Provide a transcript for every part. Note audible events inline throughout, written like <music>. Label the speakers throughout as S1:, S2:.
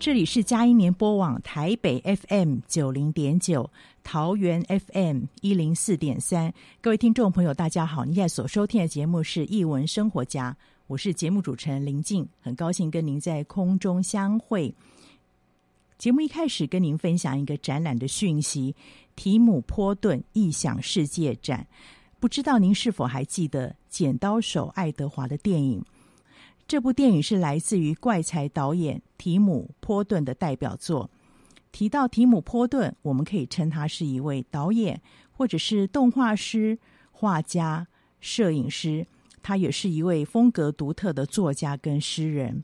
S1: 这里是佳音联播网台北 FM 九零点九，桃园 FM 一零四点三。各位听众朋友，大家好！您现在所收听的节目是《艺文生活家》，我是节目主持人林静，很高兴跟您在空中相会。节目一开始跟您分享一个展览的讯息：提姆波顿异想世界展。不知道您是否还记得《剪刀手爱德华》的电影？这部电影是来自于怪才导演提姆·波顿的代表作。提到提姆·波顿，我们可以称他是一位导演，或者是动画师、画家、摄影师。他也是一位风格独特的作家跟诗人。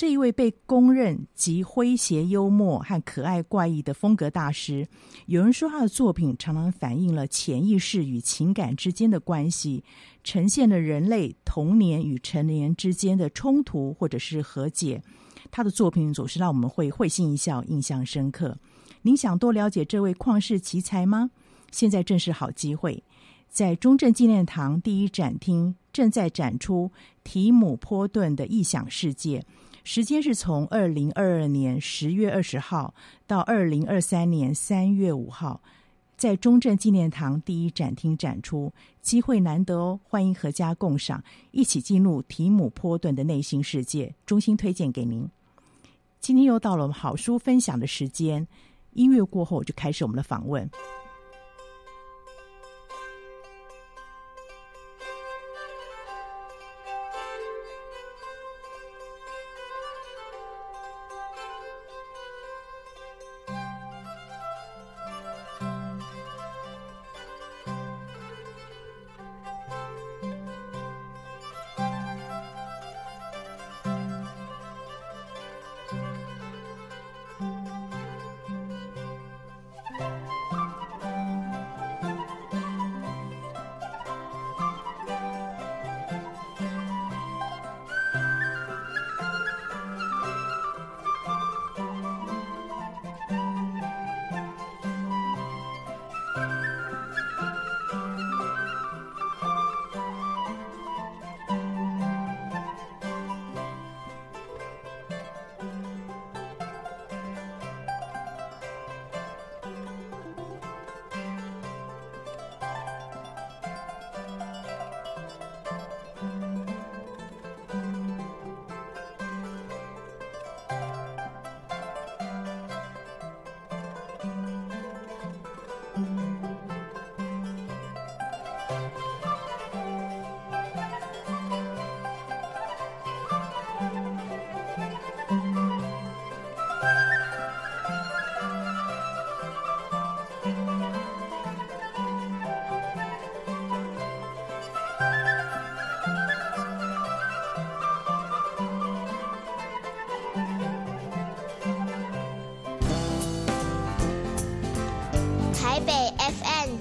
S1: 这一位被公认集诙谐、幽默和可爱怪异的风格大师，有人说他的作品常常反映了潜意识与情感之间的关系，呈现了人类童年与成年之间的冲突或者是和解。他的作品总是让我们会会心一笑，印象深刻。您想多了解这位旷世奇才吗？现在正是好机会，在中正纪念堂第一展厅正在展出提姆·波顿的异想世界。时间是从二零二二年十月二十号到二零二三年三月五号，在中正纪念堂第一展厅展出，机会难得哦！欢迎阖家共赏，一起进入提姆·波顿的内心世界，衷心推荐给您。今天又到了我们好书分享的时间，音乐过后就开始我们的访问。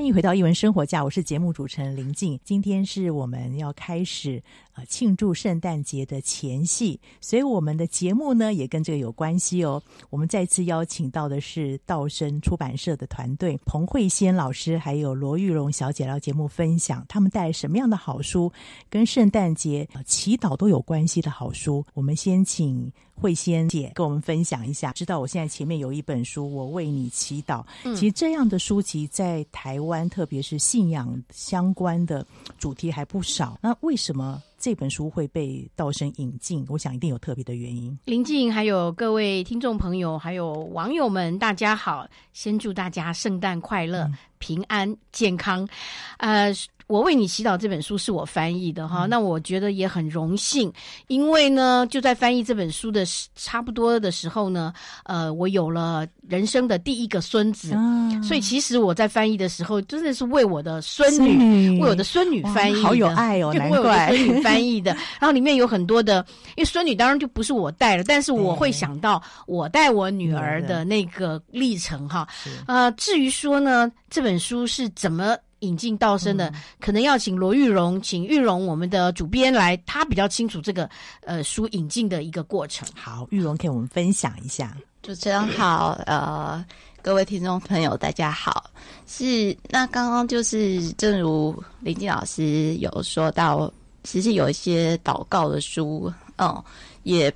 S1: 欢迎回到一文生活家，我是节目主持人林静。今天是我们要开始呃庆祝圣诞节的前夕，所以我们的节目呢也跟这个有关系哦。我们再次邀请到的是道生出版社的团队，彭慧仙老师还有罗玉荣小姐来节目分享他们带什么样的好书，跟圣诞节、呃、祈祷都有关系的好书。我们先请。慧仙姐跟我们分享一下，知道我现在前面有一本书《我为你祈祷》，其实这样的书籍在台湾，特别是信仰相关的主题还不少。那为什么这本书会被道生引进？我想一定有特别的原因。
S2: 林静，还有各位听众朋友，还有网友们，大家好！先祝大家圣诞快乐、嗯、平安、健康。呃。我为你祈祷这本书是我翻译的哈，嗯、那我觉得也很荣幸，因为呢，就在翻译这本书的差不多的时候呢，呃，我有了人生的第一个孙子，嗯、所以其实我在翻译的时候真的是为我的孙女，为我的孙女翻译，
S1: 好有爱哦，难怪为我的孙女翻译的。<laughs>
S2: 然后里面有很多的，因为孙女当然就不是我带了，但是我会想到我带我女儿的那个历程哈。呃，至于说呢，这本书是怎么。引进道生的，嗯、可能要请罗玉荣，请玉荣我们的主编来，他比较清楚这个呃书引进的一个过程。
S1: 好，玉荣给我们分享一下。
S3: 主持人好，呃，各位听众朋友大家好。是那刚刚就是正如林静老师有说到，其实有一些祷告的书，嗯，也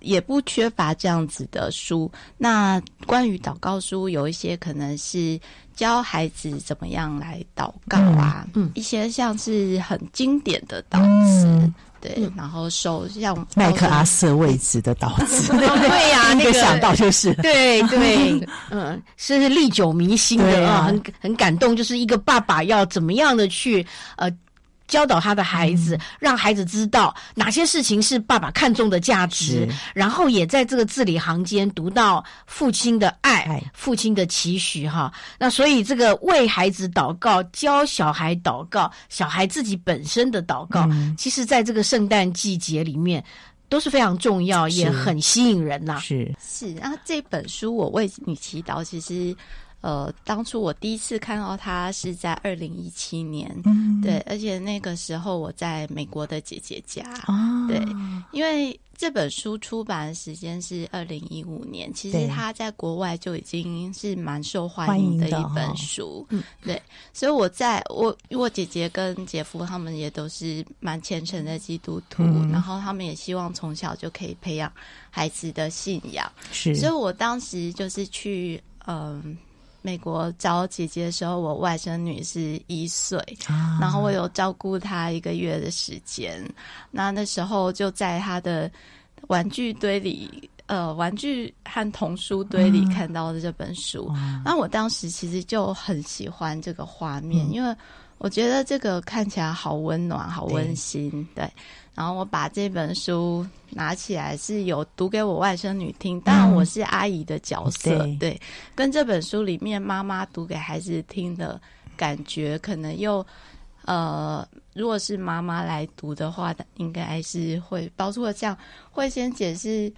S3: 也不缺乏这样子的书。那关于祷告书，有一些可能是。教孩子怎么样来祷告啊？嗯，一些像是很经典的祷词，嗯、对，嗯、然后手像
S1: 麦克阿瑟位置的祷词，<laughs>
S2: 对呀，<laughs> 那个
S1: 想到就是，
S2: 对 <laughs> 对，嗯，是历久弥新的啊，很很感动，就是一个爸爸要怎么样的去呃。教导他的孩子，嗯、让孩子知道哪些事情是爸爸看重的价值，然后也在这个字里行间读到父亲的爱，爱父亲的期许哈。那所以这个为孩子祷告，教小孩祷告，小孩自己本身的祷告，嗯、其实在这个圣诞季节里面都是非常重要，也很吸引人呐。
S1: 是
S3: 是，然后这本书我为你祈祷，其实。呃，当初我第一次看到他是在二零一七年，嗯，对，而且那个时候我在美国的姐姐家，啊，对，因为这本书出版的时间是二零一五年，其实他在国外就已经是蛮受欢迎的一本。书，嗯，对，所以我在我我姐姐跟姐夫他们也都是蛮虔诚的基督徒，嗯，然后他们也希望从小就可以培养孩子的信仰，是，所以我当时就是去，嗯。美国找姐姐的时候，我外甥女是一岁，啊、然后我有照顾她一个月的时间。那那时候就在她的玩具堆里，呃，玩具和童书堆里看到的这本书。嗯、那我当时其实就很喜欢这个画面，嗯、因为我觉得这个看起来好温暖、好温馨，对。对然后我把这本书拿起来，是有读给我外甥女听，当然我是阿姨的角色，嗯、对，对，跟这本书里面妈妈读给孩子听的感觉，可能又呃，如果是妈妈来读的话，应该还是会包括这样，会先解释、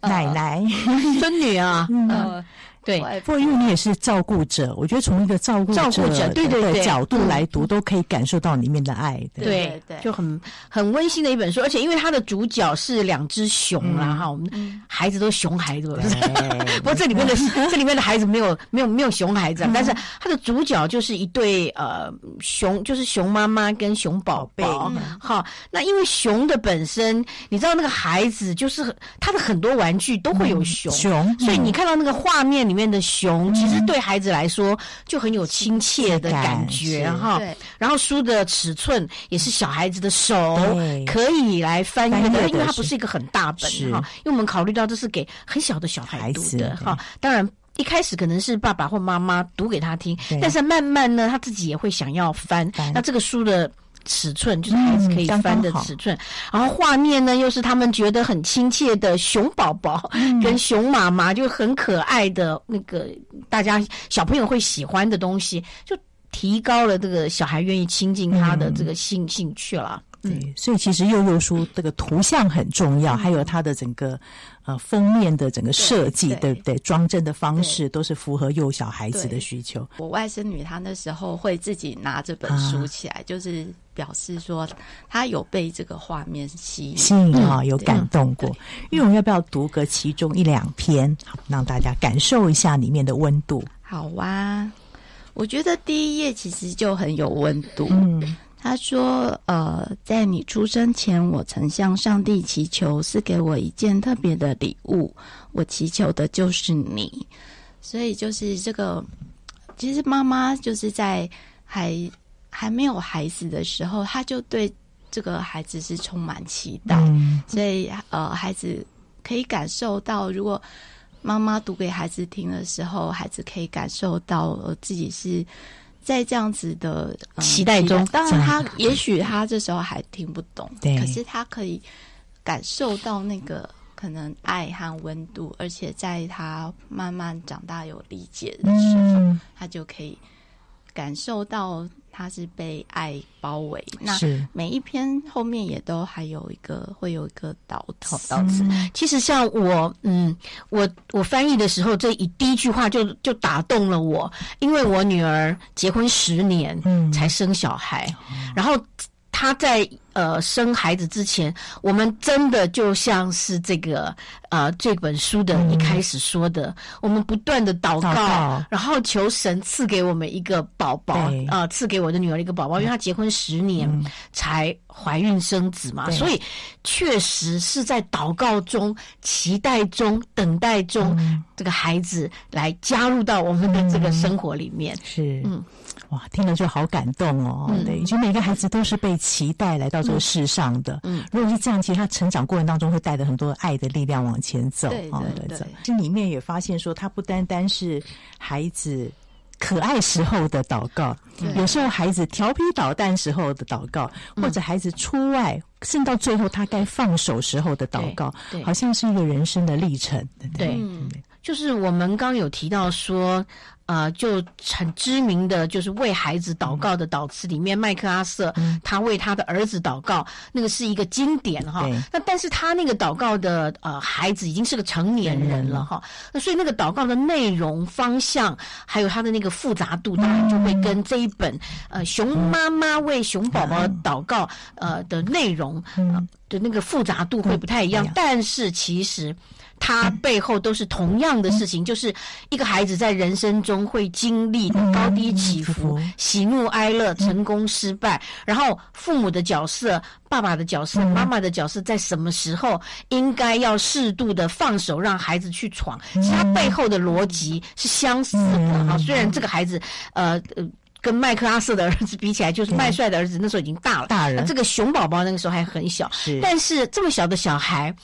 S1: 呃、奶奶、<laughs>
S2: 孙女啊，呃。对，
S1: 不过因为你也是照顾者，我觉得从一个照顾者对对对角度来读，都可以感受到里面的爱。
S2: 对。对，就很很温馨的一本书，而且因为它的主角是两只熊啦，哈，我们孩子都是熊孩子，<laughs> 不过这里面的 <laughs> 这里面的孩子没有没有没有熊孩子，但是它的主角就是一对呃熊，就是熊妈妈跟熊宝贝。好，那因为熊的本身，你知道那个孩子就是他的很多玩具都会有熊，熊，所以你看到那个画面里。里面的熊其实对孩子来说就很有亲切的感觉哈，然后书的尺寸也是小孩子的手可以来翻阅的，因为它不是一个很大本哈，因为我们考虑到这是给很小的小孩读的哈。当然一开始可能是爸爸或妈妈读给他听，但是慢慢呢他自己也会想要翻。那这个书的。尺寸就是孩子可以翻的尺寸，嗯、然后画面呢又是他们觉得很亲切的熊宝宝跟熊妈妈，就很可爱的那个大家小朋友会喜欢的东西，就提高了这个小孩愿意亲近他的这个兴兴趣了。
S1: 对，所以其实幼幼书这个图像很重要，还有它的整个呃封面的整个设计，对，对。不对？装帧的方式都是符合幼小孩子的需求。
S3: 我外甥女她那时候会自己拿这本书起来，啊、就是表示说他有被这个画面吸引，
S1: 吸引啊，有感动过。玉荣要不要读个其中一两篇，好让大家感受一下里面的温度？
S3: 好啊，我觉得第一页其实就很有温度。嗯。他说：“呃，在你出生前，我曾向上帝祈求，是给我一件特别的礼物。我祈求的就是你，所以就是这个。其实妈妈就是在还还没有孩子的时候，他就对这个孩子是充满期待。嗯、所以，呃，孩子可以感受到，如果妈妈读给孩子听的时候，孩子可以感受到，呃，自己是。”在这样子的、嗯、
S2: 期待中，
S3: 当然他也许他这时候还听不懂，对，可是他可以感受到那个可能爱和温度，而且在他慢慢长大有理解的时候，嗯、他就可以感受到。他是被爱包围，那每一篇后面也都还有一个会有一个导头导词。
S2: 其实像我，嗯，我我翻译的时候，这一第一句话就就打动了我，因为我女儿结婚十年，嗯，才生小孩，嗯、然后她在。呃，生孩子之前，我们真的就像是这个呃这本书的一开始说的，嗯、我们不断的祷告，祷告。然后求神赐给我们一个宝宝啊、呃，赐给我的女儿一个宝宝，因为她结婚十年才怀孕生子嘛，嗯、所以确实是在祷告中、期待中、等待中，嗯、这个孩子来加入到我们的这个生活里面。
S1: 嗯、是，嗯，哇，听了就好感动哦。嗯、对，就每个孩子都是被期待来到。这个世上的，嗯，如果是这样，其实他成长过程当中会带着很多爱的力量往前走，
S3: 对对对。
S1: 这里面也发现说，他不单单是孩子可爱时候的祷告，有时候孩子调皮捣蛋时候的祷告，或者孩子出外，甚至到最后他该放手时候的祷告，好像是一个人生的历程，
S2: 对，就是我们刚有提到说。呃，就很知名的就是为孩子祷告的祷词里面，麦克阿瑟他为他的儿子祷告，那个是一个经典哈。那但是他那个祷告的呃孩子已经是个成年人了哈。那所以那个祷告的内容方向，还有他的那个复杂度，当然就会跟这一本呃熊妈妈为熊宝宝祷告呃的内容呃的那个复杂度会不太一样。但是其实。他背后都是同样的事情，就是一个孩子在人生中会经历高低起伏、喜怒哀乐、成功失败，然后父母的角色、爸爸的角色、妈妈的角色，在什么时候应该要适度的放手，让孩子去闯。其实他背后的逻辑是相似的哈。虽然这个孩子，呃呃，跟麦克阿瑟的儿子比起来，就是麦帅的儿子那时候已经大了，大人。这个熊宝宝那个时候还很小，是。但是这么小的小孩。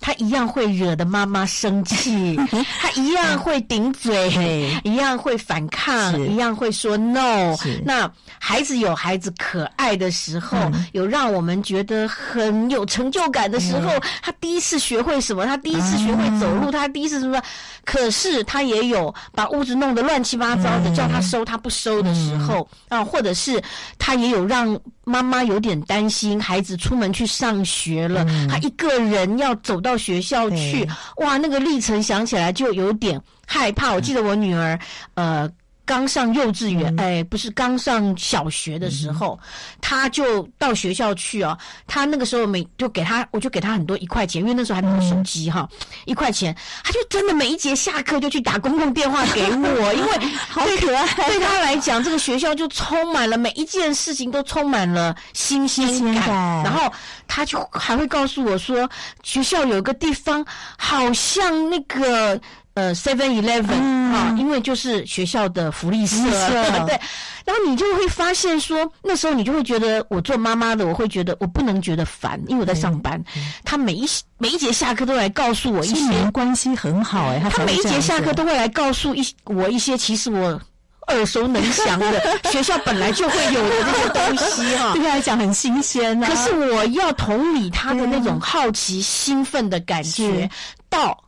S2: 他一样会惹得妈妈生气，<laughs> 他一样会顶嘴，一样会反抗，一样会说 no。那孩子有孩子可爱的时候，有让我们觉得很有成就感的时候。他第一次学会什么？他第一次学会走路，他第一次什么？可是他也有把屋子弄得乱七八糟的，叫他收他不收的时候啊，或者是他也有让妈妈有点担心孩子出门去上学了，他一个人要走到。到学校去，哇，那个历程想起来就有点害怕。我记得我女儿，呃。刚上幼稚园，哎，不是刚上小学的时候，他就到学校去哦。他那个时候每就给他，我就给他很多一块钱，因为那时候还没有手机哈，一块钱，他就真的每一节下课就去打公共电话给我，<laughs> 因为好可爱。对他来讲，这个学校就充满了每一件事情都充满了新鲜感。然后他就还会告诉我说，学校有个地方好像那个。呃，Seven Eleven 啊，因为就是学校的福利社，<laughs> 对。然后你就会发现说，那时候你就会觉得，我做妈妈的，我会觉得我不能觉得烦，因为我在上班。他每一每一节下课都来告诉我一些
S1: 关系很好哎，
S2: 他每一节下课都会来告诉一我一些其实我耳熟能详的 <laughs> 学校本来就会有的那些东西哈，
S1: 对他来讲很新鲜。
S2: 可是我要同理他的那种好奇、兴奋的感觉，到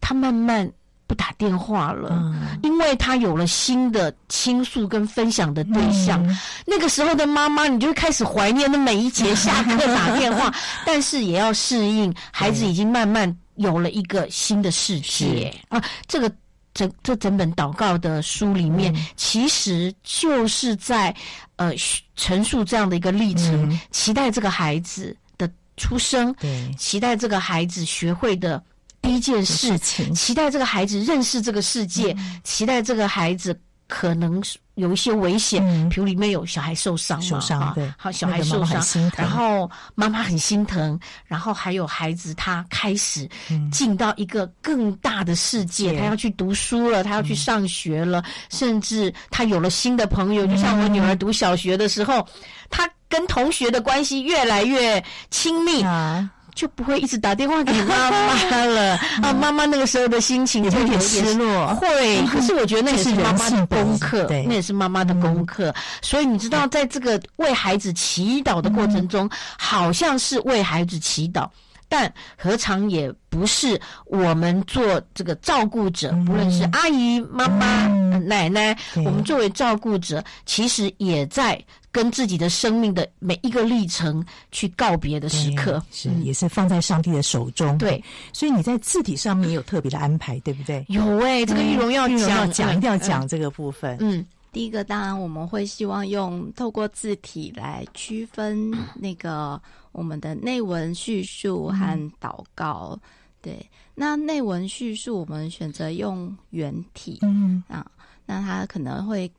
S2: 他慢慢。不打电话了，
S1: 嗯、
S2: 因为他有了新的倾诉跟分享的对象。嗯、那个时候的妈妈，你就会开始怀念那每一节下课打电话，<laughs> 但是也要适应孩子已经慢慢有了一个新的世界啊。这个整这整本祷告的书里面，嗯、其实就是在呃陈述这样的一个历程，嗯、期待这个孩子的出生，期待这个孩子学会的。第一件事，
S1: 情。
S2: 期待这个孩子认识这个世界，嗯、期待这个孩子可能有一些危险，
S1: 嗯、
S2: 比如里面有小孩受伤嘛，
S1: 受伤对，
S2: 好，小孩受伤，然后妈妈很心疼，然后还有孩子他开始进到一个更大的世界，嗯、他要去读书了，他要去上学了，嗯、甚至他有了新的朋友，就像我女儿读小学的时候，他、嗯、跟同学的关系越来越亲密。啊就不会一直打电话给妈妈了 <laughs> 啊！妈妈那个时候的心情就有点失落，会。可是我觉得那也是妈妈的功课，那也是妈妈的功课。所以你知道，在这个为孩子祈祷的过程中，好像是为孩子祈祷，但何尝也不是我们做这个照顾者，不论是阿姨、妈妈、奶奶，我们作为照顾者，其实也在。跟自己的生命的每一个历程去告别的时刻，
S1: 是也是放在上帝的手中。
S2: 对，
S1: 所以你在字体上面也有特别的安排，对不对？
S2: 有哎，这个玉荣要讲，
S1: 要讲，一定要讲这个部分。
S2: 嗯，
S3: 第一个当然我们会希望用透过字体来区分 <clears throat> 那个我们的内文叙述和祷告。对，那内文叙述我们选择用原体，嗯啊，那它可能会。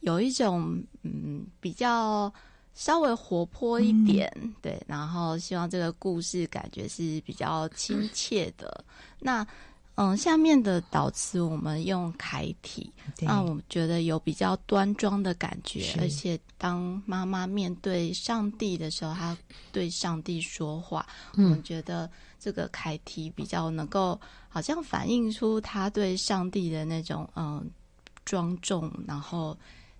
S3: 有一种嗯比较稍微活泼一点，嗯、对，然后希望这个故事感觉是比较亲切的。那嗯，下面的导词我们用楷体，对那我觉得有比较端庄的感觉，而且当妈妈面对上帝的时候，她对上帝说话，嗯、我们觉得这个楷体比较能够好像反映出她对上帝的那种嗯庄重，然后。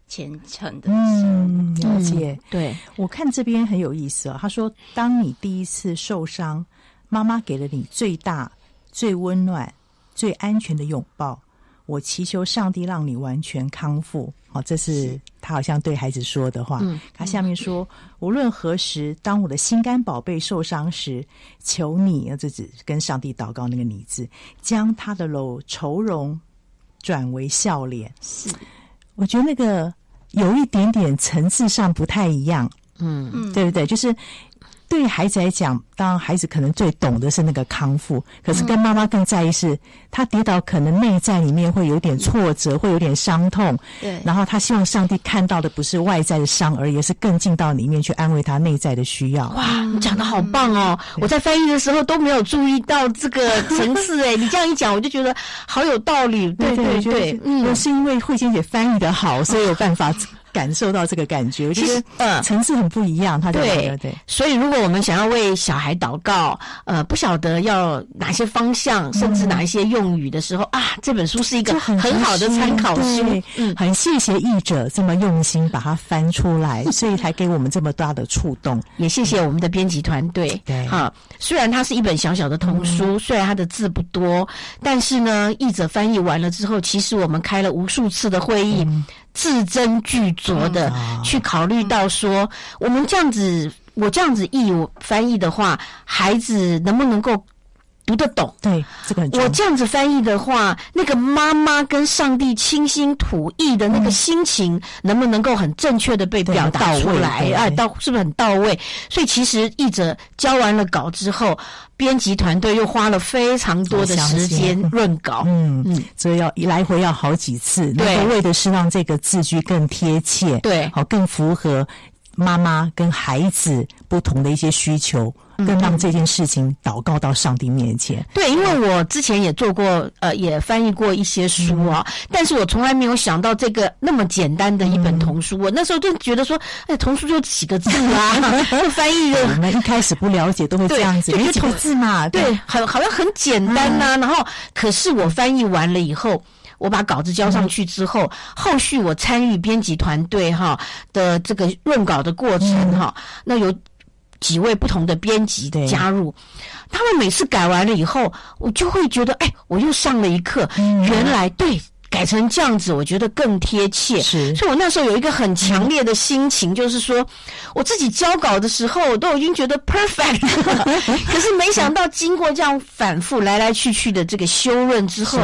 S3: 虔诚的
S1: 嗯，了解。
S2: 嗯、对，
S1: 我看这边很有意思哦。他说：“当你第一次受伤，妈妈给了你最大、最温暖、最安全的拥抱。我祈求上帝让你完全康复。”哦，这是他好像对孩子说的话。嗯、他下面说：“嗯、无论何时，当我的心肝宝贝受伤时，求你，这只跟上帝祷告那个‘你’字，将他的柔愁容转为笑脸。”
S3: 是。
S1: 我觉得那个有一点点层次上不太一样，嗯，对不对？就是对于孩子来讲，当然孩子可能最懂的是那个康复，可是跟妈妈更在意是，他跌倒可能内在里面会有点挫折，会有点伤痛，
S3: 对。
S1: 然后他希望上帝看到的不是外在的伤，而也是更进到里面去安慰他内在的需要。
S2: 哇，你讲的好棒哦！我在翻译的时候都没有注意到这个层次，哎，你这样一讲，我就觉得好有道理。对对对，
S1: 嗯，是因为慧仙姐翻译的好，所以有办法。感受到这个感觉，其实呃层次很不一样。他
S2: 对对，所以如果我们想要为小孩祷告，呃，不晓得要哪些方向，甚至哪一些用语的时候啊，这本书是一个很好的参考书。
S1: 嗯，很谢谢译者这么用心把它翻出来，<laughs> 所以才给我们这么大的触动。
S2: 也谢谢我们的编辑团队。
S1: 对，
S2: 哈，虽然它是一本小小的童书，虽然它的字不多，但是呢，译者翻译完了之后，其实我们开了无数次的会议。字斟句酌的去考虑到说，我们这样子，我这样子译我翻译的话，孩子能不能够读得懂？
S1: 对，这个很重要。
S2: 我这样子翻译的话，那个妈妈跟上帝倾心吐意的那个心情，能不能够很正确的被表达出来？哎，到是不是很到位？所以其实译者交完了稿之后。编辑团队又花了非常多的时间润稿，
S1: 嗯嗯，所以要一来回要好几次，
S2: 对，
S1: 为的是让这个字句更贴切，
S2: 对，
S1: 好更符合妈妈跟孩子不同的一些需求。更让这件事情祷告到上帝面前。
S2: 对，因为我之前也做过，呃，也翻译过一些书啊，但是我从来没有想到这个那么简单的一本童书。我那时候就觉得说，哎，童书就几个字啊，<laughs> 就翻译的。
S1: 我们一开始不了解，都会这样子，就几个字嘛。
S2: 对，很好像很简单呐。然后，可是我翻译完了以后，我把稿子交上去之后，后续我参与编辑团队哈的这个润稿的过程哈，那有。几位不同的编辑加入，他们每次改完了以后，我就会觉得，哎，我又上了一课，嗯、原来对。改成这样子，我觉得更贴切。
S1: 是，
S2: 所以我那时候有一个很强烈的心情，嗯、就是说，我自己交稿的时候，我都已经觉得 perfect，<laughs> 可是没想到经过这样反复来来去去的这个修润之后。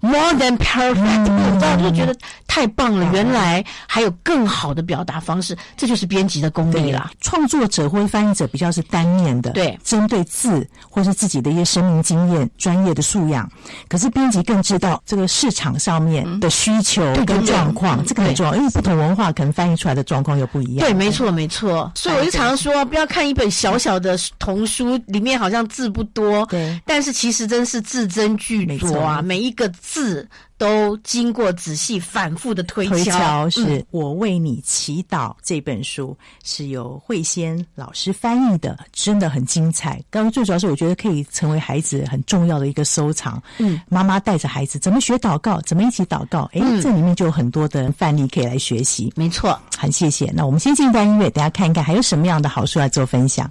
S2: More than perfect，我当时就觉得太棒了。原来还有更好的表达方式，这就是编辑的功力啦。
S1: 创作者或者翻译者比较是单面的，
S2: 对，
S1: 针对字或是自己的一些生命经验、专业的素养。可是编辑更知道这个市场上面的需求跟状况，这个很重要，因为不同文化可能翻译出来的状况又不一样。
S2: 对，没错，没错。所以我就常常说，不要看一本小小的童书，里面好像字不多，对，但是其实真是字斟句酌啊，每一个。字都经过仔细反复的推敲，
S1: 推敲是、嗯、我为你祈祷这本书是由慧仙老师翻译的，真的很精彩。刚刚最主要是我觉得可以成为孩子很重要的一个收藏。嗯，妈妈带着孩子怎么学祷告，怎么一起祷告，哎、嗯，这里面就有很多的范例可以来学习。
S2: 没错，
S1: 很谢谢。那我们先进一段音乐，大家看一看还有什么样的好书来做分享。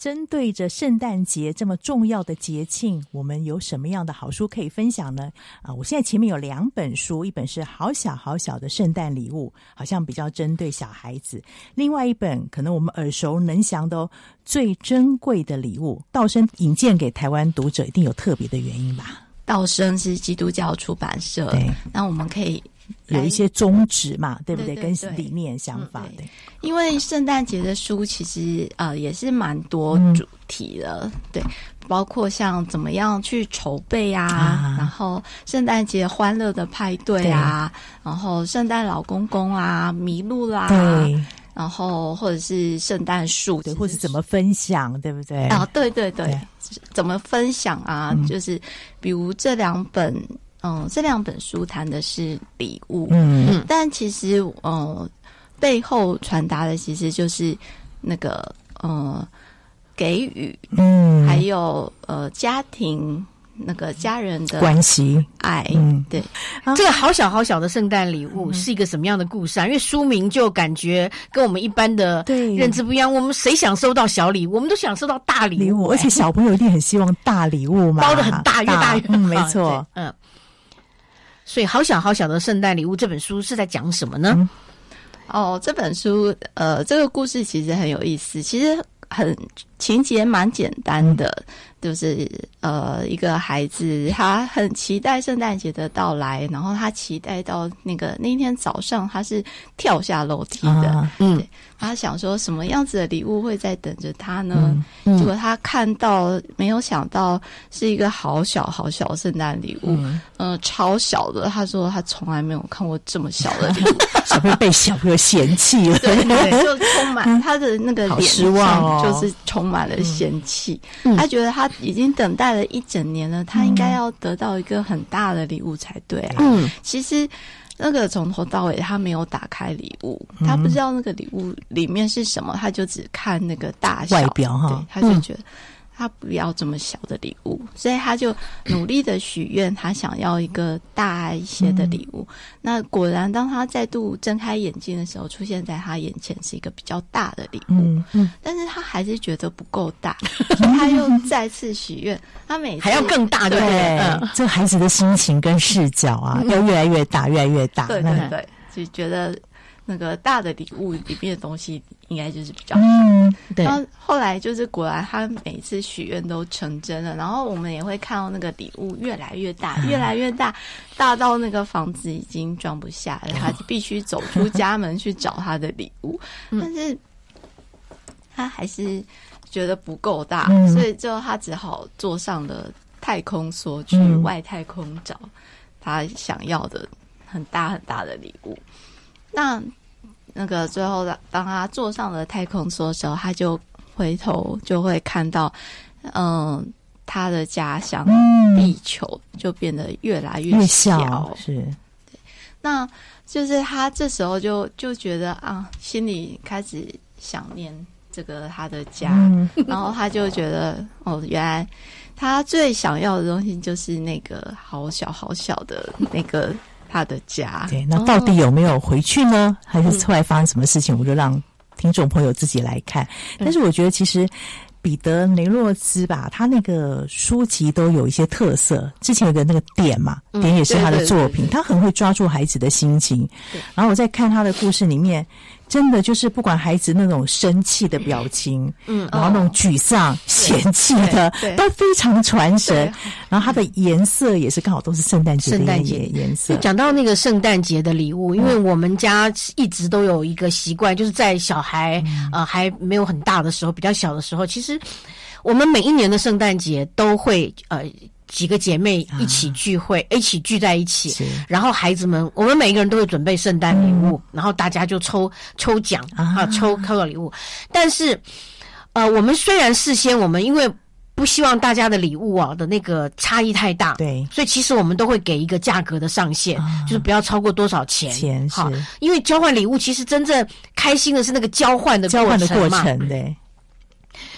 S1: 针对着圣诞节这么重要的节庆，我们有什么样的好书可以分享呢？啊，我现在前面有两本书，一本是《好小好小的圣诞礼物》，好像比较针对小孩子；另外一本可能我们耳熟能详的哦，《最珍贵的礼物》。道生引荐给台湾读者，一定有特别的原因吧？
S3: 道生是基督教出版社，对，那我们可以。
S1: 有一些宗旨嘛，对不对？跟理念想法的。
S3: 因为圣诞节的书其实呃也是蛮多主题的，嗯、对，包括像怎么样去筹备啊，啊然后圣诞节欢乐的派对啊，然后圣诞老公公啊迷路啦，对，然后或者是圣诞树，
S1: 对，或者怎么分享，对不对？
S3: 啊，对对对，对怎么分享啊？嗯、就是比如这两本。嗯，这两本书谈的是礼物，嗯，但其实，呃，背后传达的其实就是那个，呃，给予，嗯，还有呃，家庭那个家人的
S1: 关系
S3: 爱，嗯，对。
S2: 这个好小好小的圣诞礼物是一个什么样的故事啊？因为书名就感觉跟我们一般的认知不一样。我们谁想收到小礼物？我们都想收到大礼物，
S1: 而且小朋友一定很希望大礼物嘛，
S2: 包的很大，越大越好，
S1: 嗯，没错，嗯。
S2: 所以，好小好小的圣诞礼物这本书是在讲什么呢？
S3: 嗯、哦，这本书，呃，这个故事其实很有意思，其实很情节蛮简单的。嗯就是呃，一个孩子，他很期待圣诞节的到来，然后他期待到那个那天早上，他是跳下楼梯的，啊、嗯，他想说什么样子的礼物会在等着他呢？嗯嗯、结果他看到，没有想到是一个好小好小的圣诞礼物，嗯、呃，超小的。他说他从来没有看过这么小的礼物，<laughs>
S1: 小朋友被小朋友嫌弃了，
S3: 对，对，就充满 <laughs> 他的那个脸上就是充满了嫌弃，嗯、他觉得他。已经等待了一整年了，他应该要得到一个很大的礼物才对啊！嗯，其实那个从头到尾他没有打开礼物，嗯、他不知道那个礼物里面是什么，他就只看那个大小。
S1: 外表哈，
S3: 他就觉得。嗯他不要这么小的礼物，所以他就努力的许愿，<clears throat> 他想要一个大一些的礼物。嗯、那果然，当他再度睁开眼睛的时候，出现在他眼前是一个比较大的礼物。嗯嗯，但是他还是觉得不够大，<laughs> 所以他又再次许愿，他每次
S2: 还要更大，对不对？
S1: 嗯，这孩子的心情跟视角啊，要越来越大，越来越大。
S3: 对对对，就觉得。那个大的礼物里面的东西应该就是比较好，嗯，对。然后后来就是果然他每次许愿都成真了，然后我们也会看到那个礼物越来越大，越来越大，大到那个房子已经装不下了，<laughs> 他就必须走出家门去找他的礼物，但是他还是觉得不够大，所以最后他只好坐上了太空梭去外太空找他想要的很大很大的礼物。那那个最后，当他坐上了太空梭的时候，他就回头就会看到，嗯，他的家乡地球就变得越来越小。
S1: 是，对。
S3: 那就是他这时候就就觉得啊，心里开始想念这个他的家，嗯、然后他就觉得哦，原来他最想要的东西就是那个好小好小的那个。他的家，
S1: 对，那到底有没有回去呢？哦、还是后来发生什么事情？嗯、我就让听众朋友自己来看。嗯、但是我觉得，其实彼得雷诺兹吧，他那个书籍都有一些特色。之前有个那个点嘛，嗯、点也是他的作品，他很会抓住孩子的心情。然后我在看他的故事里面。真的就是不管孩子那种生气的表情，嗯，然后那种沮丧、嫌弃的，都非常传神。然后它的颜色也是刚好都是圣诞节的颜色。
S2: 讲到那个圣诞节的礼物，因为我们家一直都有一个习惯，就是在小孩呃还没有很大的时候，比较小的时候，其实我们每一年的圣诞节都会呃。几个姐妹一起聚会，啊、一起聚在一起，然后孩子们，我们每一个人都会准备圣诞礼物，嗯、然后大家就抽抽奖啊，抽抽到礼物。但是，呃，我们虽然事先我们因为不希望大家的礼物啊的那个差异太大，对，所以其实我们都会给一个价格的上限，啊、就是不要超过多少钱。钱好，因为交换礼物其实真正开心的是那个交换的过程嘛。交换的过程，对。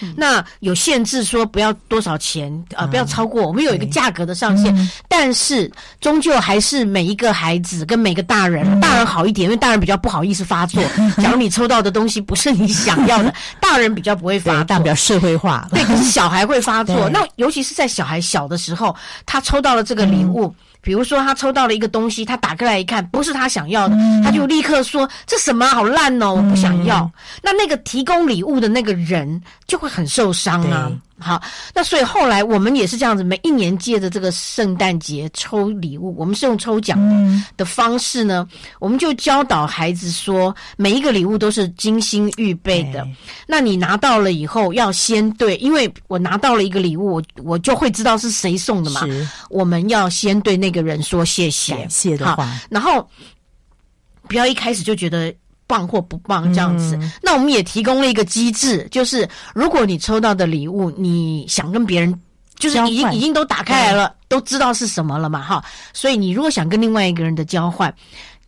S2: 嗯、那有限制说不要多少钱啊、呃，不要超过，我们有一个价格的上限，嗯、但是终究还是每一个孩子跟每个大人，嗯、大人好一点，因为大人比较不好意思发作。假如你抽到的东西不是你想要的，大人比较不会发作，
S1: 大人比较社会化。
S2: 对，可是小孩会发作。<laughs> 那尤其是在小孩小的时候，他抽到了这个礼物。嗯比如说，他抽到了一个东西，他打开来一看，不是他想要的，嗯、他就立刻说：“这什么好烂哦，我不想要。嗯”那那个提供礼物的那个人就会很受伤啊。好，那所以后来我们也是这样子，每一年借着这个圣诞节抽礼物，我们是用抽奖的的方式呢，嗯、我们就教导孩子说，每一个礼物都是精心预备的。那你拿到了以后要先对，因为我拿到了一个礼物，我我就会知道是谁送的嘛。我们要先对那个人说谢谢，
S1: 感谢的话，
S2: 然后不要一开始就觉得。棒或不棒这样子，嗯、那我们也提供了一个机制，就是如果你抽到的礼物，你想跟别人，就是已经已经都打开来了，都知道是什么了嘛，哈，所以你如果想跟另外一个人的交换。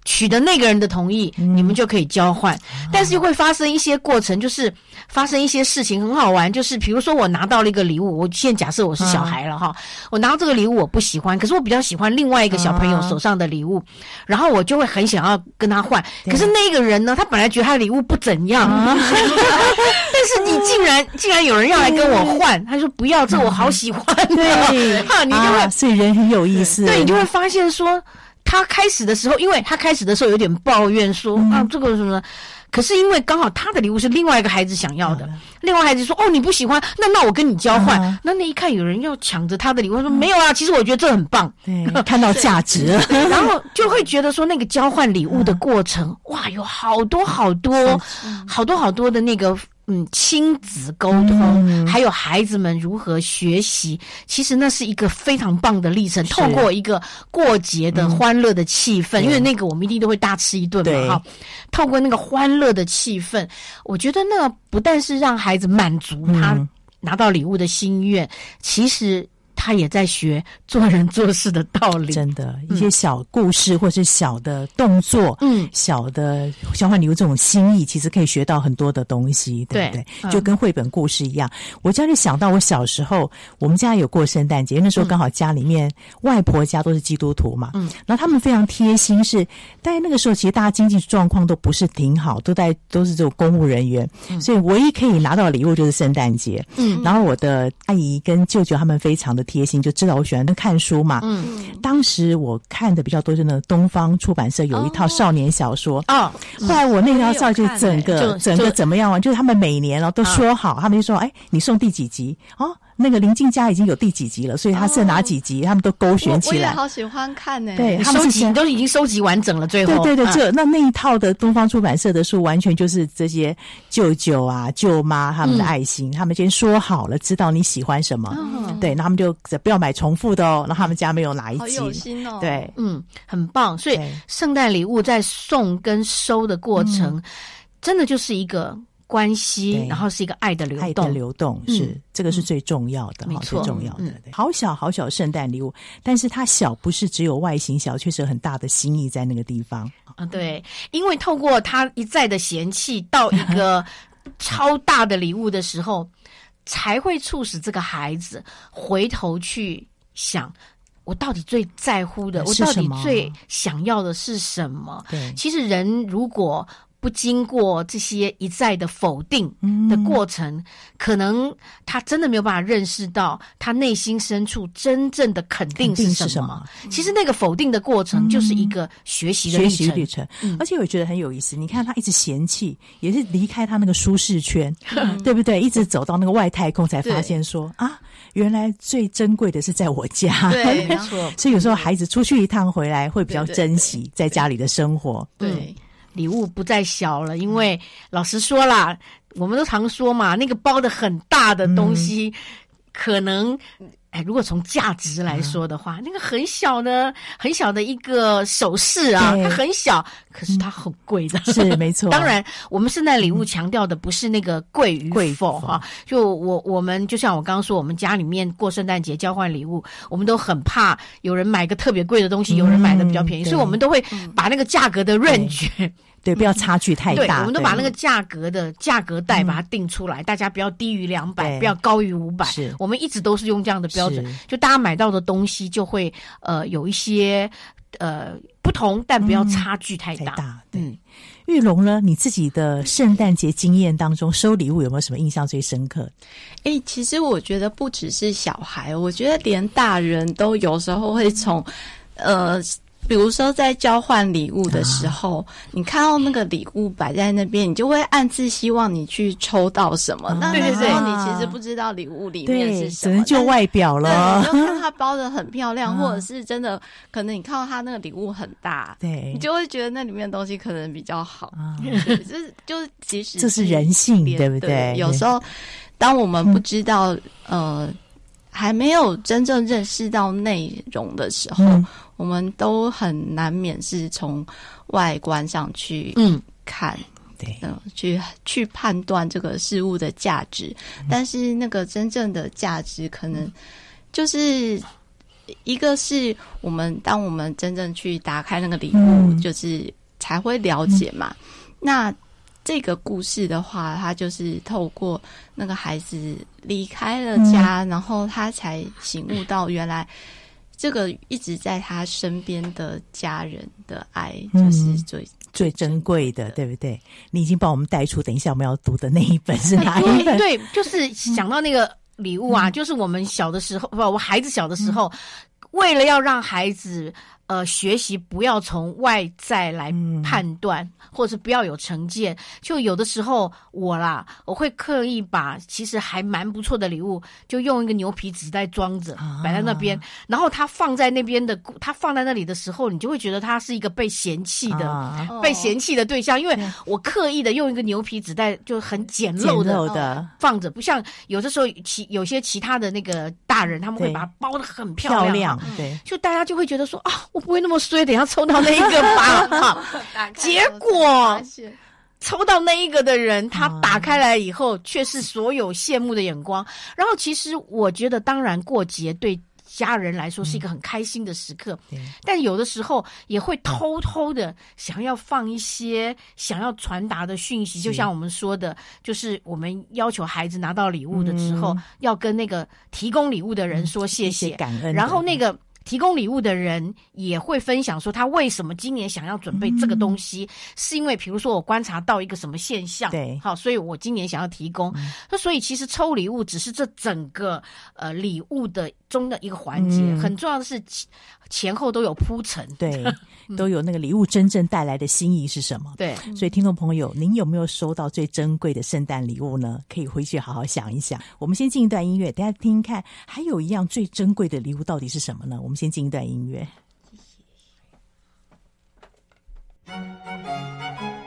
S2: 取得那个人的同意，嗯、你们就可以交换，嗯、但是会发生一些过程，就是发生一些事情很好玩，就是比如说我拿到了一个礼物，我现在假设我是小孩了哈，嗯、我拿到这个礼物我不喜欢，可是我比较喜欢另外一个小朋友手上的礼物，嗯、然后我就会很想要跟他换，可是那个人呢，他本来觉得他的礼物不怎样，嗯、<laughs> 但是你竟然竟然有人要来跟我换，他说不要，这我好喜欢，对，哈，<laughs> 你就会、啊，
S1: 所以人很有意思，
S2: 对，你就会发现说。他开始的时候，因为他开始的时候有点抱怨说、嗯、啊，这个什么，可是因为刚好他的礼物是另外一个孩子想要的，嗯、另外孩子说哦，你不喜欢，那那我跟你交换，嗯、那那一看有人要抢着他的礼物，说没有啊，其实我觉得这很棒，
S1: 对，<laughs> 看到价值，
S2: 然后就会觉得说那个交换礼物的过程，嗯、哇，有好多好多，嗯、好多好多的那个。嗯，亲子沟通，嗯、还有孩子们如何学习，其实那是一个非常棒的历程。透过一个过节的欢乐的气氛，嗯、因为那个我们一定都会大吃一顿嘛，哈。透过那个欢乐的气氛，我觉得那不但是让孩子满足他拿到礼物的心愿，嗯、其实。他也在学做人做事的道理，
S1: 真的，一些小故事或是小的动作，嗯，小的交换礼物这种心意，其实可以学到很多的东西，对不对？对，就跟绘本故事一样。嗯、我家就想到我小时候，我们家有过圣诞节，那时候刚好家里面外婆家都是基督徒嘛，嗯，然后他们非常贴心，是，但那个时候其实大家经济状况都不是挺好，都在都是这种公务人员，嗯、所以唯一可以拿到礼物就是圣诞节，嗯，然后我的阿姨跟舅舅他们非常的。贴心就知道我喜欢的看书嘛。嗯，当时我看的比较多，是那个东方出版社有一套少年小说。啊，后来我那套少就整个整个怎么样啊？就是他们每年哦都说好，他们就说哎，你送第几集哦。那个林静家已经有第几集了，所以他是哪几集，他们都勾选起来。我
S3: 也好喜欢看呢。
S2: 对，他们收集都已经收集完整了。最后，
S1: 对对对，这那那一套的东方出版社的书，完全就是这些舅舅啊、舅妈他们的爱心。他们先说好了，知道你喜欢什么，对，那他们就不要买重复的哦。那他们家没有哪一集，好
S3: 有心哦。
S1: 对，
S2: 嗯，很棒。所以圣诞礼物在送跟收的过程，真的就是一个。关系，然后是一个爱的流动，
S1: 爱的流动是、嗯、这个是最重要的，
S2: 没错，
S1: 最重要的。嗯、好小好小圣诞礼物，但是它小不是只有外形小，确实有很大的心意在那个地方。
S2: 啊，对，因为透过他一再的嫌弃，到一个 <laughs> 超大的礼物的时候，才会促使这个孩子回头去想，我到底最在乎的，我到底最想要的是什么？对，其实人如果。不经过这些一再的否定的过程，嗯、可能他真的没有办法认识到他内心深处真正的肯定是什么。什么其实那个否定的过程就是一个学习的历程。历程
S1: 嗯、而且我觉得很有意思。你看他一直嫌弃，也是离开他那个舒适圈，嗯、对不对？一直走到那个外太空，才发现说啊，原来最珍贵的是在我家。
S2: 对，没错。<laughs>
S1: 所以有时候孩子出去一趟回来，会比较珍惜在家里的生活。
S2: 对礼物不再小了，因为老实说啦，我们都常说嘛，那个包的很大的东西，嗯、可能哎，如果从价值来说的话，嗯、那个很小的、很小的一个首饰啊，它很小，可是它很贵的，
S1: 是没错。<laughs>
S2: 当然，我们圣诞礼物强调的不是那个贵与否哈。就我我们就像我刚刚说，我们家里面过圣诞节交换礼物，我们都很怕有人买个特别贵的东西，有人买的比较便宜，所以我们都会把那个价格的 range。
S1: 对，不要差距太大。
S2: 对，我们都把那个价格的价格带把它定出来，大家不要低于两百，不要高于五百。是，我们一直都是用这样的标准，就大家买到的东西就会呃有一些呃不同，但不要差距太大。大，
S1: 对。玉龙呢？你自己的圣诞节经验当中，收礼物有没有什么印象最深刻？
S3: 诶，其实我觉得不只是小孩，我觉得连大人都有时候会从呃。比如说，在交换礼物的时候，啊、你看到那个礼物摆在那边，你就会暗自希望你去抽到什么。那那时候你其实不知道礼物里面是什么，
S1: 只能就外表了。
S3: 你就看它包的很漂亮，啊、或者是真的，可能你看到它那个礼物很大，对，你就会觉得那里面的东西可能比较好。啊、就是就是，其实
S1: 这是人性，对不对？
S3: 对，有时候，当我们不知道，嗯、呃。还没有真正认识到内容的时候，嗯、我们都很难免是从外观上去嗯看，对，嗯，去去判断这个事物的价值。嗯、但是那个真正的价值，可能就是一个是我们当我们真正去打开那个礼物，嗯、就是才会了解嘛。嗯、那。这个故事的话，它就是透过那个孩子离开了家，嗯、然后他才醒悟到，原来这个一直在他身边的家人的爱，就是最、嗯、最珍贵的，对不对？你已经帮我们带出，等一下我们要读的那一本是 <laughs> 哪一本？
S2: 对，就是想到那个礼物啊，嗯、就是我们小的时候，不，我孩子小的时候，嗯、为了要让孩子。呃，学习不要从外在来判断，嗯、或者是不要有成见。就有的时候我啦，我会刻意把其实还蛮不错的礼物，就用一个牛皮纸袋装着，摆在那边。啊、然后它放在那边的，它放在那里的时候，你就会觉得它是一个被嫌弃的、啊、被嫌弃的对象，因为我刻意的用一个牛皮纸袋，就很简陋的放着，不像有的时候其有些其他的那个大人，他们会把它包的很漂亮，对，就大家就会觉得说啊。我不会那么衰，等下抽到那一个吧。<laughs> <laughs> 结果抽到那一个的人，他打开来以后，却是所有羡慕的眼光。然后，其实我觉得，当然过节对家人来说是一个很开心的时刻，但有的时候也会偷偷的想要放一些想要传达的讯息。就像我们说的，就是我们要求孩子拿到礼物的时候，要跟那个提供礼物的人说谢谢、感恩，然后那个。提供礼物的人也会分享说，他为什么今年想要准备这个东西，嗯、是因为比如说我观察到一个什么现象，对，好，所以我今年想要提供。那、嗯、所以其实抽礼物只是这整个呃礼物的中的一个环节，嗯、很重要的是前后都有铺陈，对，<laughs> 都有那个礼物真正带来的心意是什么？对，所以听众朋友，您有没有收到最珍贵的圣诞礼物呢？可以回去好好想一想。我们先进一段音乐，大家听听看，还有一样最珍贵的礼物到底是什么呢？我们先进一段音乐。谢谢。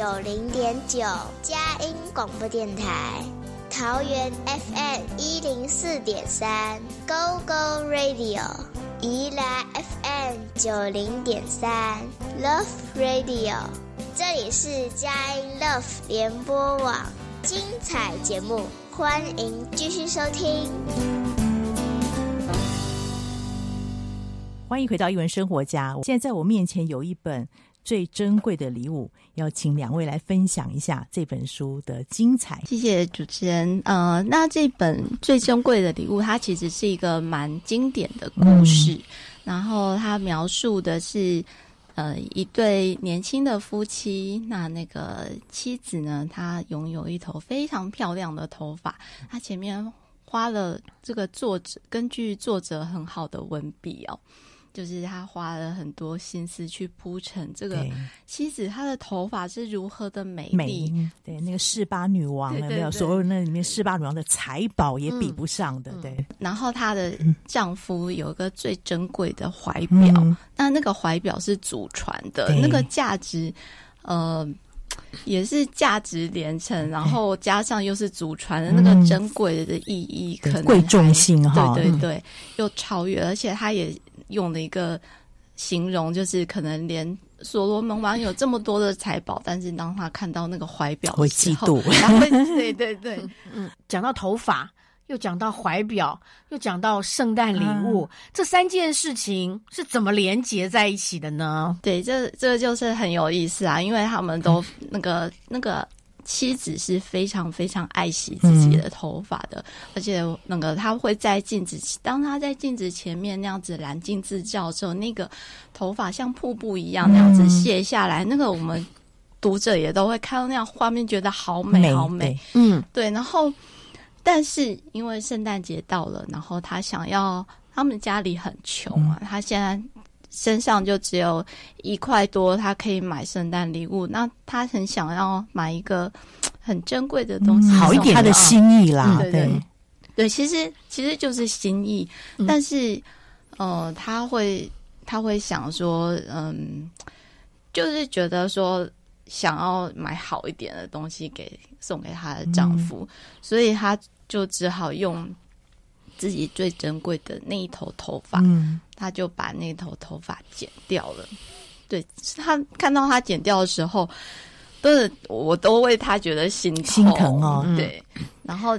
S4: 九零点九，佳音广播电台。桃园 FM 一零四点三，Go Go Radio；宜兰 FM 九零点三，Love Radio。这里是佳音 Love 联播网，精彩节目，欢迎继续收听。
S1: 欢迎回到一文生活家。现在在我面前有一本。最珍贵的礼物，要请两位来分享一下这本书的精彩。
S3: 谢谢主持人。呃，那这本最珍贵的礼物，它其实是一个蛮经典的故事。嗯、然后它描述的是，呃，一对年轻的夫妻。那那个妻子呢，她拥有一头非常漂亮的头发。她前面花了这个作者根据作者很好的文笔哦。就是他花了很多心思去铺陈这个妻子，她的头发是如何的美丽。
S1: 美，对，那个示巴女王有没有？所有那里面示巴女王的财宝也比不上的。嗯、对，
S3: 然后她的丈夫有一个最珍贵的怀表，嗯、那那个怀表是祖传的，那个价值呃也是价值连城，然后加上又是祖传的那个珍贵的意义，可能
S1: 贵重性哈，
S3: 对对对，嗯、又超越，而且他也。用的一个形容就是，可能连所罗门王有这么多的财宝，但是当他看到那个怀表，
S1: 会嫉妒。<laughs>
S3: 对对对，
S2: 嗯，讲到头发，又讲到怀表，又讲到圣诞礼物，嗯、这三件事情是怎么连结在一起的呢？
S3: 对，这这就是很有意思啊，因为他们都那个、嗯、那个。妻子是非常非常爱惜自己的头发的，嗯、而且那个他会在镜子，当他在镜子前面那样子揽镜自照之后，那个头发像瀑布一样那样子卸下来，嗯、那个我们读者也都会看到那样画面，觉得好美好美。嗯，对。然后，但是因为圣诞节到了，然后他想要，他们家里很穷啊，嗯、他现在。身上就只有一块多，他可以买圣诞礼物。那他很想要买一个很珍贵的东西，
S1: 好一点，他的心意啦。对对
S3: 对，其实其实就是心意。但是，呃，他会他会想说，嗯，就是觉得说想要买好一点的东西给送给她的丈夫，所以她就只好用。自己最珍贵的那一头头发，嗯、他就把那头头发剪掉了。对，他看到他剪掉的时候，都是我都为他觉得心
S1: 心疼哦。
S3: 对，然后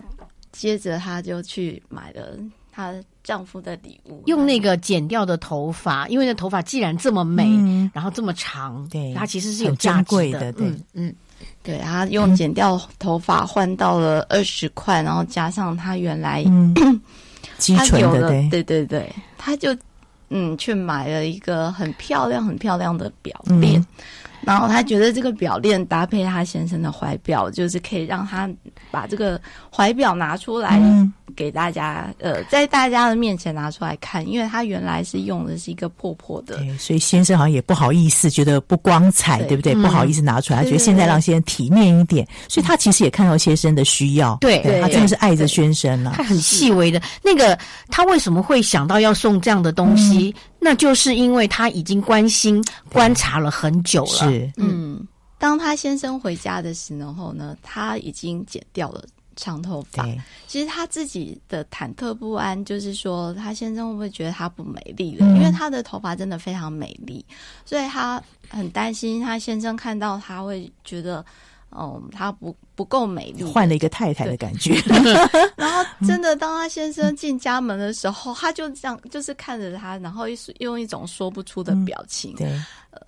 S3: 接着他就去买了他丈夫的礼物，
S2: 用那个剪掉的头发，因为那头发既然这么美，嗯、然后这么长，对，它其实是有价值的。对，嗯，嗯。
S3: 对，他用剪掉头发换到了二十块，然后加上他原来。<coughs> 嗯
S1: 他有的，
S3: 对。对对对，他就嗯去买了一个很漂亮、很漂亮的表链，嗯、然后他觉得这个表链搭配他先生的怀表，就是可以让他把这个怀表拿出来。嗯。给大家，呃，在大家的面前拿出来看，因为他原来是用的是一个破破的，
S1: 对，所以先生好像也不好意思，觉得不光彩，对，对不对？嗯、不好意思拿出来，他觉得现在让先生体面一点，对对对，所以他其实也看到先生的需要，
S2: 对，
S1: 对他真的是爱着先生了，
S2: 他很细微的那个，他为什么会想到要送这样的东西？嗯、那就是因为他已经关心、观察了很久了，是，
S3: 嗯，当他先生回家的时候呢，他已经剪掉了。长头发，其实他自己的忐忑不安，就是说他先生会不会觉得他不美丽了？嗯、因为他的头发真的非常美丽，所以他很担心他先生看到他会觉得，哦，他不不够美丽，
S1: 换了一个太太的感觉。<laughs>
S3: 然后真的，当他先生进家门的时候，嗯、他就这样，就是看着他，然后用一种说不出的表情。嗯、对，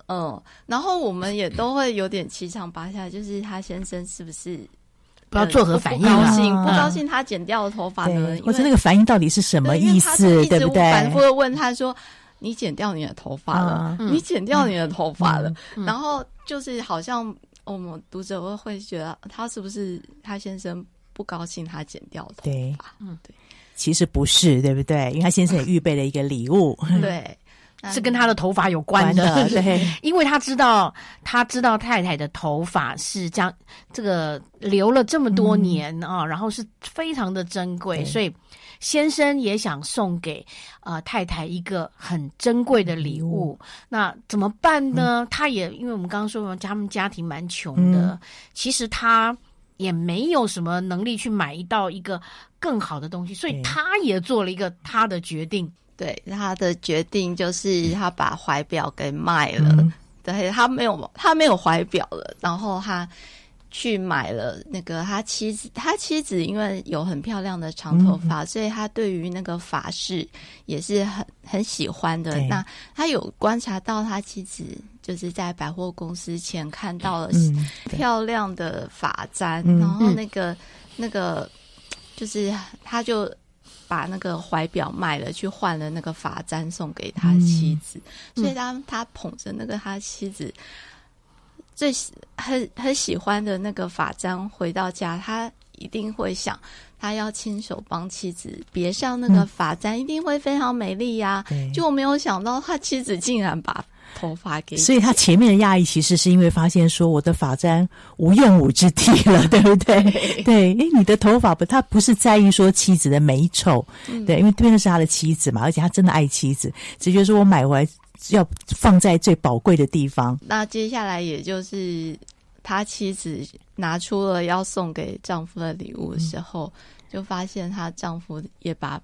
S3: 嗯，然后我们也都会有点七上八下，就是他先生是不是？
S2: 不要作何反应？
S3: 不高兴，不高兴，他剪掉了头发呢？
S1: 或者那个反应到底是什么意思？对不对？
S3: 反复的问他说：“你剪掉你的头发了？你剪掉你的头发了？”然后就是好像我们读者会会觉得他是不是他先生不高兴他剪掉头发？
S1: 嗯，对，其实不是，对不对？因为他先生也预备了一个礼物。<laughs>
S3: 对，
S2: 是跟他的头发有关的，
S1: 关的对，<laughs>
S2: 因为他知道他知道太太的头发是将，这个留了这么多年啊、嗯，然后是非常的珍贵，所以先生也想送给呃太太一个很珍贵的礼物。嗯、那怎么办呢？嗯、他也因为我们刚刚说他们家庭蛮穷的、嗯，其实他也没有什么能力去买到一个更好的东西，所以他也做了一个他的决定。
S3: 对，他的决定就是他把怀表给卖了。嗯、对，他没有他没有怀表了，然后他去买了那个他妻子。他妻子因为有很漂亮的长头发，嗯、所以他对于那个发饰也是很很喜欢的。那他有观察到他妻子就是在百货公司前看到了 <laughs> 漂亮的发簪，嗯、然后那个、嗯、那个就是他就。把那个怀表卖了，去换了那个发簪送给他妻子。嗯、所以当他捧着那个他妻子最很很喜欢的那个法簪回到家，他一定会想，他要亲手帮妻子别上那个法簪，嗯，一定会非常美丽呀，啊。就我没有想到，他妻子竟然把。头发给，
S1: 所以他前面的压抑其实是因为发现说我的发簪无用武之地了，<laughs> 对不对？对，诶，你的头发不，他不是在意说妻子的美丑，嗯、对，因为对面是他的妻子嘛，而且他真的爱妻子，只觉得说我买回来要放在最宝贵的地方。
S3: 那接下来也就是他妻子拿出了要送给丈夫的礼物的时候，嗯、就发现她丈夫也把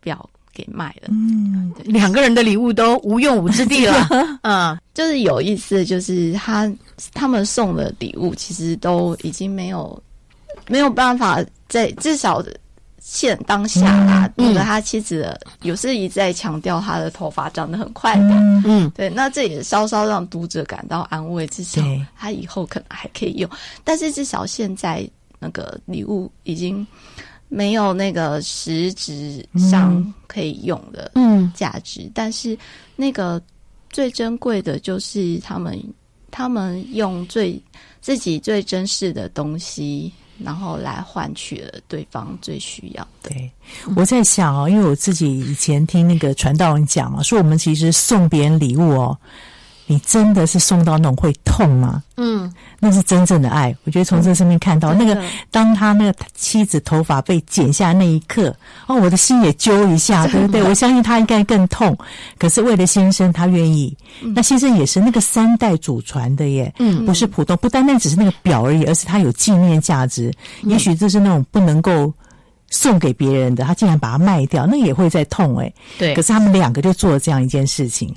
S3: 表。给卖了，
S2: 嗯，两个人的礼物都无用武之地了，<laughs>
S3: 嗯，就是有意思，就是他他们送的礼物其实都已经没有没有办法在至少现当下啦，那、嗯、个他妻子有是一再强调他的头发长得很快的，嗯，对，那这也稍稍让读者感到安慰，至少他以后可能还可以用，但是至少现在那个礼物已经。没有那个实质上可以用的价值，嗯，但是那个最珍贵的就是他们，他们用最自己最珍视的东西，然后来换取了对方最需要的。
S1: 对，我在想哦，因为我自己以前听那个传道人讲啊，说我们其实送别人礼物哦。你真的是送到那种会痛吗？嗯，那是真正的爱。我觉得从这上面看到、嗯、那个，当他那个妻子头发被剪下那一刻，哦，我的心也揪一下，对不对？我相信他应该更痛。可是为了先生，他愿意、嗯。那先生也是那个三代祖传的耶，嗯，不是普通，不单单只是那个表而已，而是他有纪念价值。嗯、也许这是那种不能够送给别人的，他竟然把它卖掉，那也会在痛哎。对，可是他们两个就做了这样一件事情。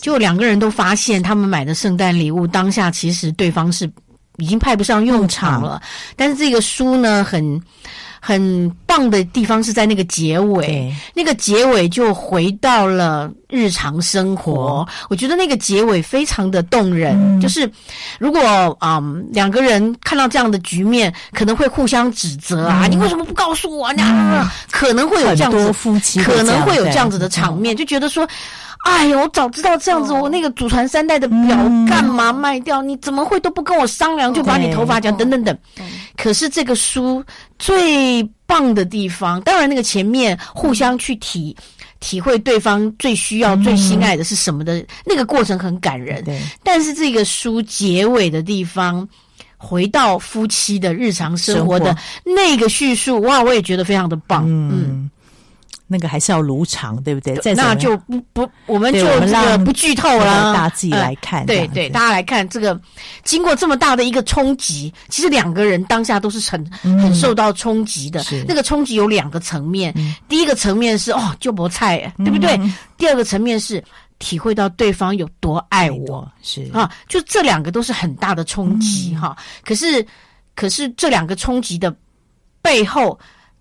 S2: 就两个人都发现，他们买的圣诞礼物当下其实对方是已经派不上用场了。但是这个书呢，很很棒的地方是在那个结尾，那个结尾。就回到了日常生活。我觉得那个结尾非常的动人。就是如果嗯两个人看到这样的局面，可能会互相指责啊，你为什么不告诉我？那可能会有这样子夫妻，可能会有这样子的场面，就觉得说。哎呦，我早知道这样子，我那个祖传三代的表干嘛卖掉？你怎么会都不跟我商量就把你头发剪等等等？可是这个书最棒的地方，当然那个前面互相去体体会对方最需要、最心爱的是什么的那个过程很感人。但是这个书结尾的地方，回到夫妻的日常生活的那个叙述，哇，我也觉得非常的棒。嗯。
S1: 那个还是要如常，对不对？在
S2: 那就不不，我们就这个不剧透了，
S1: 大家自己来看。
S2: 对对，大家来看这个，经过这么大的一个冲击，其实两个人当下都是很很受到冲击的。那个冲击有两个层面，第一个层面是哦，就不菜，对不对？第二个层面是体会到对方有多爱我，是啊，就这两个都是很大的冲击哈。可是可是这两个冲击的背后，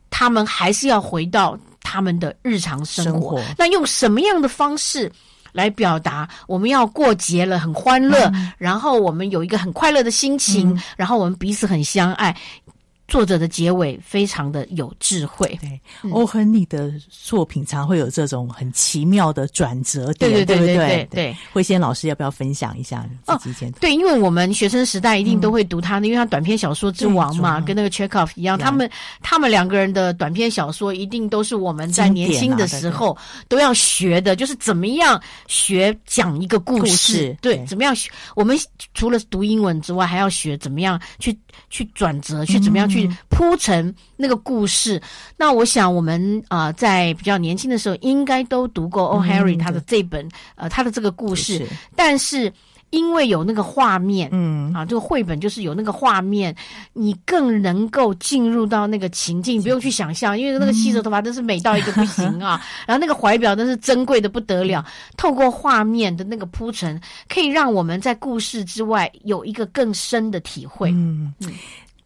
S2: 他们还是要回到。他们的日常生活，那用什么样的方式来表达？我们要过节了，很欢乐，嗯，然后我们有一个很快乐的心情，嗯，然后我们彼此很相爱。作者的结尾非常的有智慧。
S1: 对，欧亨利的作品常会有这种很奇妙的转折点，对对对对对。对，蕙仙老师要不要分享一下自己？
S2: 对，因为我们学生时代一定都会读他的，因为他短篇小说之王嘛，跟那个 Chekhov 一样，他们他们两个人的短篇小说一定都是我们在年轻的时候都要学的，就是怎么样学讲一个故事，对，怎么样学？我们除了读英文之外，还要学怎么样去去转折，去怎么样去铺陈那个故事。那我想我们啊，在比较年轻的时候，应该都读过 O. Henry 他的这本呃他的这个故事，但是。因为有那个画面，嗯啊，这个绘本就是有那个画面，你更能够进入到那个情境，不用去想象，因为那个细泽头发真是美到一个不行啊，<laughs> 然后那个怀表真是珍贵的不得了。透过画面的那个铺陈，可以让我们在故事之外有一个更深的体会。嗯。嗯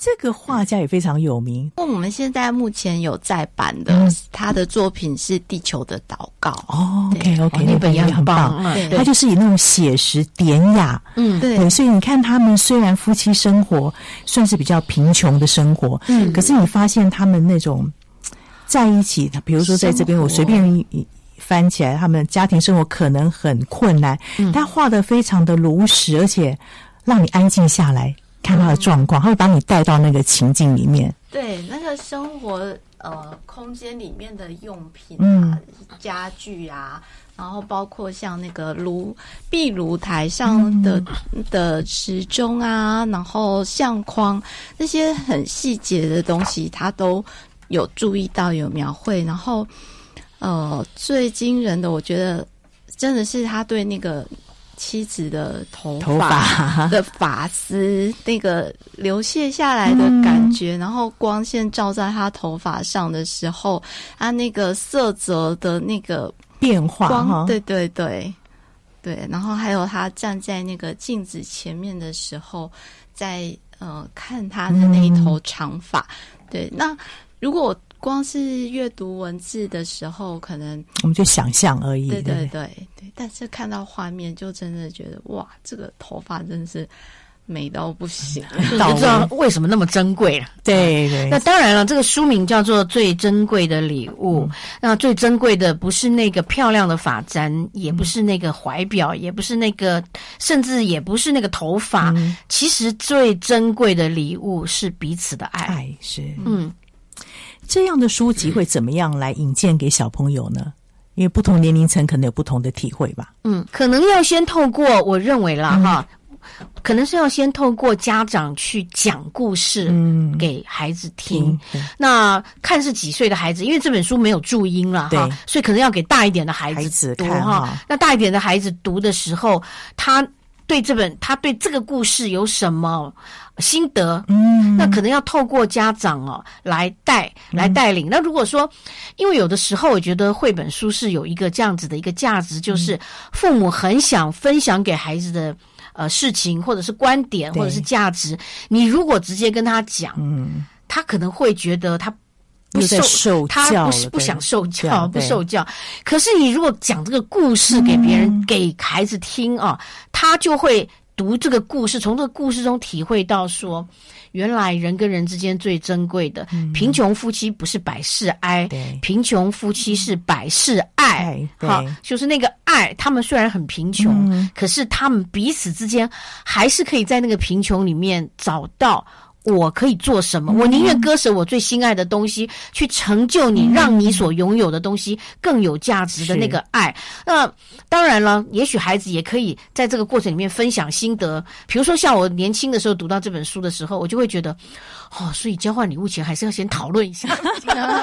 S1: 这个画家也非常有名。
S3: 那我们现在目前有在版的，他的作品是《地球的祷告》。
S1: 哦，OK OK，那本也很棒。他就是以那种写实典雅，嗯，对。所以你看，他们虽然夫妻生活算是比较贫穷的生活，嗯，可是你发现他们那种在一起，比如说在这边，我随便翻起来，他们家庭生活可能很困难，他画的非常的如实，而且让你安静下来。看他的状况，他会把你带到那个情境里面。
S3: 对，那个生活呃空间里面的用品啊、嗯、家具啊，然后包括像那个炉壁炉台上的、嗯、的时钟啊，然后相框那些很细节的东西，他都有注意到有描绘。然后呃，最惊人的，我觉得真的是他对那个。妻子的头发 <laughs> 的发丝，那个流泻下来的感觉，嗯、然后光线照在他头发上的时候，他那个色泽的那个
S1: 变化，
S3: 光，对对对对，然后还有他站在那个镜子前面的时候，在呃看他的那一头长发，嗯、对，那如果。光是阅读文字的时候，可能
S1: 我们就想象而已。
S3: 对对对对，但是看到画面，就真的觉得哇，这个头发真是美到不行，
S2: 不知道为什么那么珍贵了。
S1: 对对，
S2: 那当然了，这个书名叫做《最珍贵的礼物》。嗯、那最珍贵的不是那个漂亮的发簪，也不是那个怀表，也不是那个，甚至也不是那个头发。嗯、其实最珍贵的礼物是彼此的爱。
S1: 爱是嗯。这样的书籍会怎么样来引荐给小朋友呢？因为不同年龄层可能有不同的体会吧。
S2: 嗯，可能要先透过我认为啦哈，可能是要先透过家长去讲故事给孩子听。那看是几岁的孩子，因为这本书没有注音了哈，所以可能要给大一点的孩子读哈。那大一点的孩子读的时候，他对这本他对这个故事有什么？心得，嗯，那可能要透过家长哦来带来带领。嗯、那如果说，因为有的时候我觉得绘本书是有一个这样子的一个价值，就是父母很想分享给孩子的呃事情，或者是观点，或者是价值。你如果直接跟他讲，嗯，他可能会觉得他不受，
S1: 受
S2: 他不是不想受教，不受教。可是你如果讲这个故事给别人、嗯、给孩子听啊，他就会。读这个故事，从这个故事中体会到说，原来人跟人之间最珍贵的，嗯、贫穷夫妻不是百事哀，贫穷夫妻是百事爱。好，就是那个爱，他们虽然很贫穷，嗯、可是他们彼此之间还是可以在那个贫穷里面找到。我可以做什么？我宁愿割舍我最心爱的东西，去成就你，让你所拥有的东西更有价值的那个爱。那当然了，也许孩子也可以在这个过程里面分享心得。比如说，像我年轻的时候读到这本书的时候，我就会觉得。哦，所以交换礼物前还是要先讨论一下，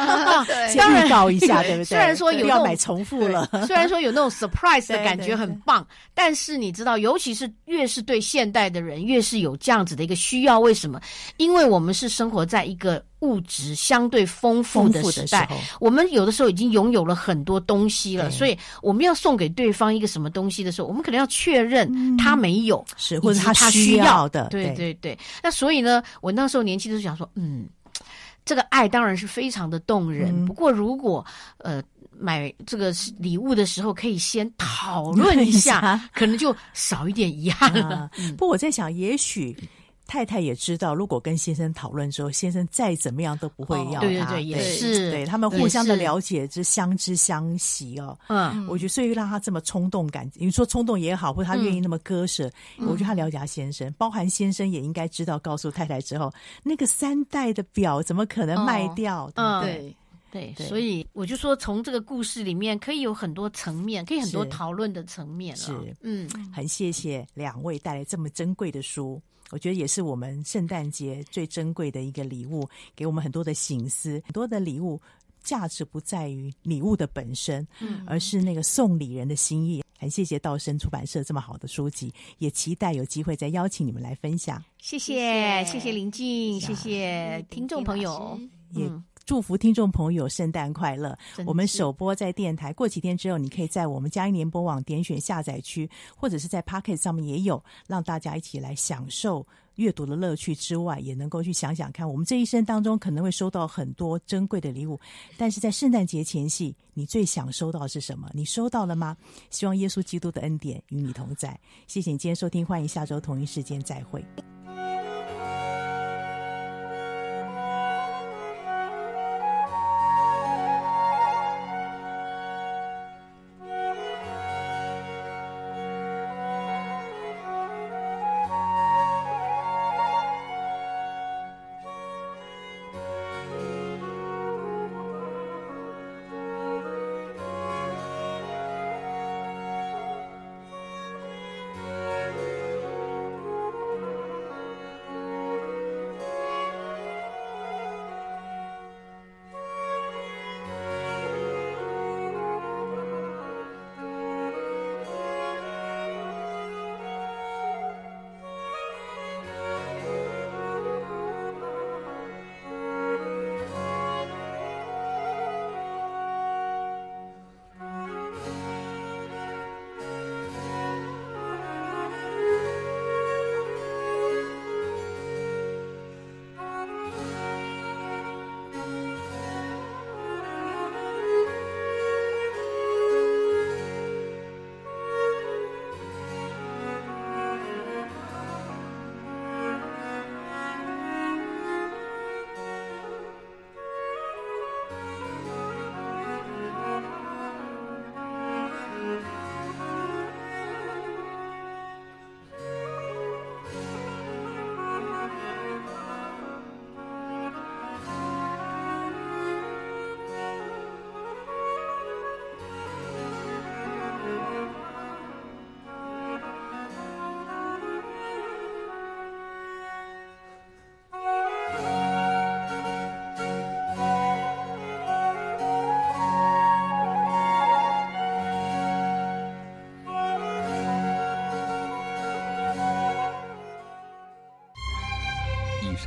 S2: <laughs>
S1: 先预告一下，对不对？<laughs>
S2: 虽然说有
S1: 要买重复了，
S2: 虽然说有那种 surprise 的感觉很棒，但是你知道，尤其是越是对现代的人，越是有这样子的一个需要。为什么？因为我们是生活在一个。物质相对丰富的时代，我们有的时候已经拥有了很多东西了，所以我们要送给对方一个什么东西的时候，我们可能要确认他没有，
S1: 是或者他需要的。
S2: 对对对。那所以呢，我那时候年轻的时候想说，嗯，这个爱当然是非常的动人。不过如果呃买这个礼物的时候，可以先讨论 <laughs> 一下，可能就少一点遗憾了。
S1: 不过我在想，也许。太太也知道，如果跟先生讨论之后，先生再怎么样都不会要他。
S2: 对对对，也是。
S1: 对他们互相的了解，之相知相惜哦。嗯，我觉得所以让他这么冲动感，你说冲动也好，或者他愿意那么割舍，我觉得他了解他先生，包含先生也应该知道，告诉太太之后，那个三代的表怎么可能卖掉？对。
S2: 对，所以我就说，从这个故事里面可以有很多层面，可以很多讨论的层面了。
S1: 是，嗯，很谢谢两位带来这么珍贵的书，我觉得也是我们圣诞节最珍贵的一个礼物，给我们很多的醒思。很多的礼物价值不在于礼物的本身，嗯，而是那个送礼人的心意。很谢谢道生出版社这么好的书籍，也期待有机会再邀请你们来分享。
S2: 谢谢，谢谢林静，谢谢听众朋友，
S1: 也。祝福听众朋友圣诞快乐！我们首播在电台，过几天之后，你可以在我们嘉音联播网点选下载区，或者是在 Pocket 上面也有，让大家一起来享受阅读的乐趣之外，也能够去想想看，我们这一生当中可能会收到很多珍贵的礼物，但是在圣诞节前夕，你最想收到的是什么？你收到了吗？希望耶稣基督的恩典与你同在。谢谢你今天收听，欢迎下周同一时间再会。